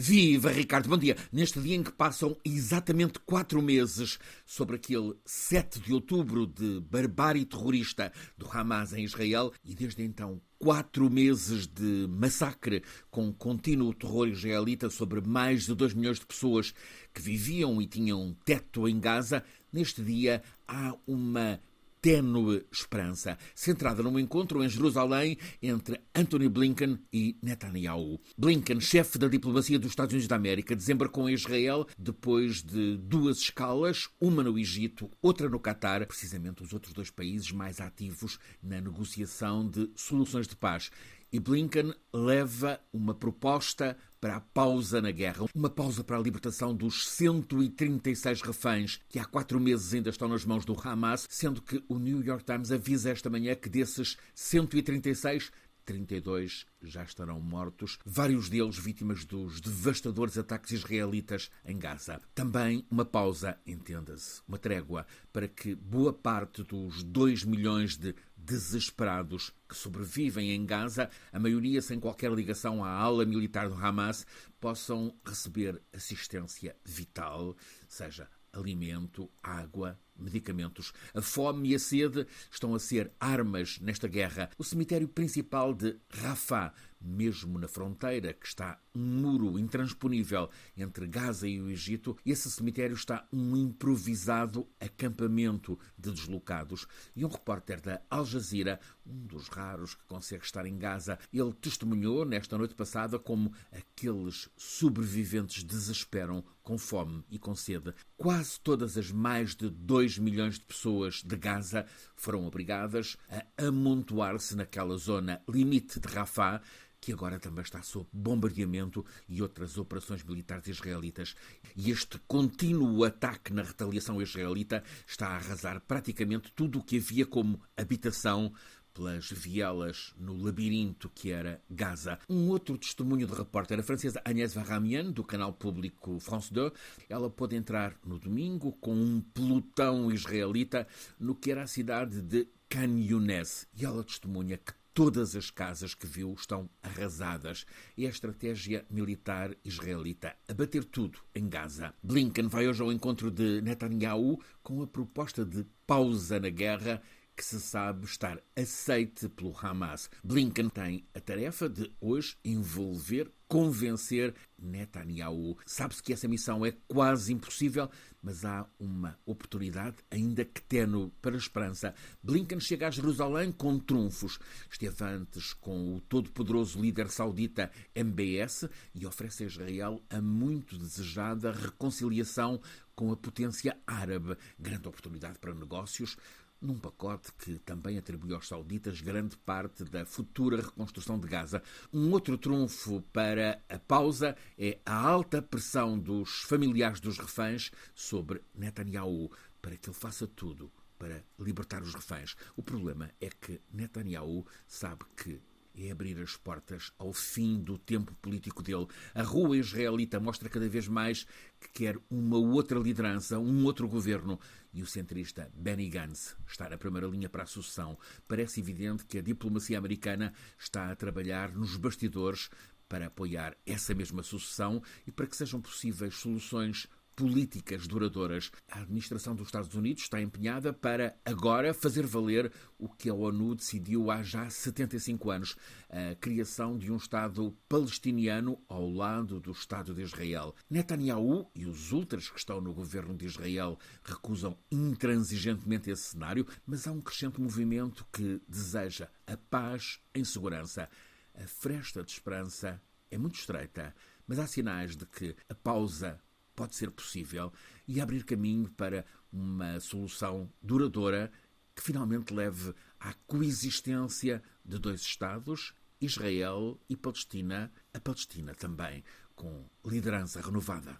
Viva Ricardo, bom dia. Neste dia em que passam exatamente quatro meses sobre aquele 7 de outubro de barbárie terrorista do Hamas em Israel e desde então quatro meses de massacre com contínuo terror israelita sobre mais de 2 milhões de pessoas que viviam e tinham teto em Gaza, neste dia há uma tênue esperança, centrada num encontro em Jerusalém entre Anthony Blinken e Netanyahu. Blinken, chefe da diplomacia dos Estados Unidos da América, desembarcou em Israel depois de duas escalas, uma no Egito, outra no Catar, precisamente os outros dois países mais ativos na negociação de soluções de paz e Blinken leva uma proposta para a pausa na guerra, uma pausa para a libertação dos 136 reféns que há quatro meses ainda estão nas mãos do Hamas, sendo que o New York Times avisa esta manhã que desses 136, 32 já estarão mortos, vários deles vítimas dos devastadores ataques israelitas em Gaza. Também uma pausa, entenda-se, uma trégua, para que boa parte dos 2 milhões de desesperados que sobrevivem em Gaza, a maioria sem qualquer ligação à ala militar do Hamas, possam receber assistência vital, seja alimento, água, medicamentos. A fome e a sede estão a ser armas nesta guerra. O cemitério principal de Rafah, mesmo na fronteira, que está um muro intransponível entre Gaza e o Egito, esse cemitério está um improvisado acampamento de deslocados. E um repórter da Al Jazeera, um dos raros que consegue estar em Gaza, ele testemunhou nesta noite passada como aqueles sobreviventes desesperam com fome e com sede. Quase todas as mais de 2 milhões de pessoas de Gaza foram obrigadas a amontoar-se naquela zona limite de Rafah que agora também está sob bombardeamento e outras operações militares israelitas. E este contínuo ataque na retaliação israelita está a arrasar praticamente tudo o que havia como habitação pelas vielas no labirinto que era Gaza. Um outro testemunho de repórter, a francesa Agnès Varamian, do canal público France 2, ela pôde entrar no domingo com um pelotão israelita no que era a cidade de Khan Younes. E ela testemunha que Todas as casas que viu estão arrasadas. É a estratégia militar israelita abater tudo em Gaza. Blinken vai hoje ao encontro de Netanyahu com a proposta de pausa na guerra que se sabe estar aceite pelo Hamas. Blinken tem a tarefa de hoje envolver, convencer Netanyahu. Sabe-se que essa missão é quase impossível, mas há uma oportunidade, ainda que tenue, para a esperança. Blinken chega a Jerusalém com trunfos. Esteve antes com o todo-poderoso líder saudita MBS e oferece a Israel a muito desejada reconciliação com a potência árabe. Grande oportunidade para negócios num pacote que também atribui aos sauditas grande parte da futura reconstrução de Gaza. Um outro trunfo para a pausa é a alta pressão dos familiares dos reféns sobre Netanyahu para que ele faça tudo para libertar os reféns. O problema é que Netanyahu sabe que é abrir as portas ao fim do tempo político dele. A rua israelita mostra cada vez mais que quer uma outra liderança, um outro governo. E o centrista Benny Gantz está na primeira linha para a sucessão. Parece evidente que a diplomacia americana está a trabalhar nos bastidores para apoiar essa mesma sucessão e para que sejam possíveis soluções políticas duradouras. A administração dos Estados Unidos está empenhada para agora fazer valer o que a ONU decidiu há já 75 anos, a criação de um Estado palestiniano ao lado do Estado de Israel. Netanyahu e os ultras que estão no governo de Israel recusam intransigentemente esse cenário, mas há um crescente movimento que deseja a paz em segurança. A fresta de esperança é muito estreita, mas há sinais de que a pausa pode ser possível e abrir caminho para uma solução duradoura que finalmente leve à coexistência de dois Estados, Israel e Palestina, a Palestina também com liderança renovada.